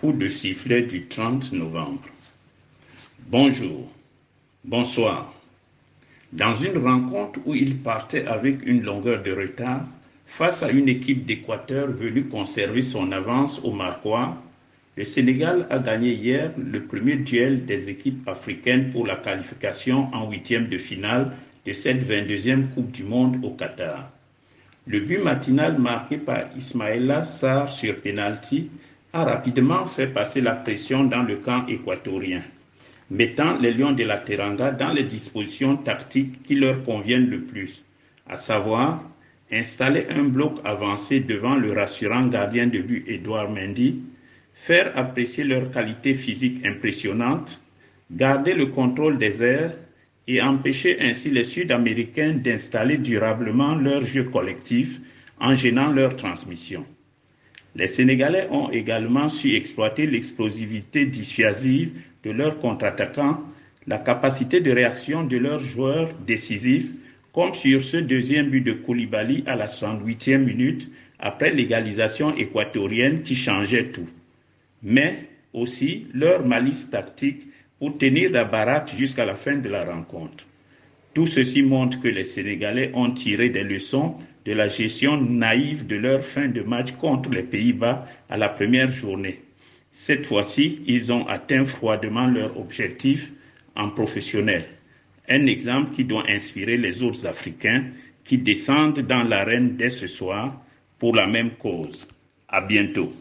Coup de sifflet du 30 novembre. Bonjour, bonsoir. Dans une rencontre où il partait avec une longueur de retard, face à une équipe d'Équateur venue conserver son avance au Marquois, le Sénégal a gagné hier le premier duel des équipes africaines pour la qualification en huitième de finale de cette 22e Coupe du Monde au Qatar. Le but matinal marqué par Ismaïla Sarr sur penalty a rapidement fait passer la pression dans le camp équatorien, mettant les Lions de la Teranga dans les dispositions tactiques qui leur conviennent le plus, à savoir installer un bloc avancé devant le rassurant gardien de but Edouard Mendy, faire apprécier leur qualité physique impressionnante, garder le contrôle des airs et empêcher ainsi les Sud-Américains d'installer durablement leur jeu collectif en gênant leur transmission. Les Sénégalais ont également su exploiter l'explosivité dissuasive de leurs contre-attaquants, la capacité de réaction de leurs joueurs décisifs, comme sur ce deuxième but de Koulibaly à la 108e minute après l'égalisation équatorienne qui changeait tout. Mais aussi leur malice tactique pour tenir la baraque jusqu'à la fin de la rencontre. Tout ceci montre que les Sénégalais ont tiré des leçons de la gestion naïve de leur fin de match contre les Pays-Bas à la première journée. Cette fois-ci, ils ont atteint froidement leur objectif en professionnel. Un exemple qui doit inspirer les autres Africains qui descendent dans l'arène dès ce soir pour la même cause. À bientôt.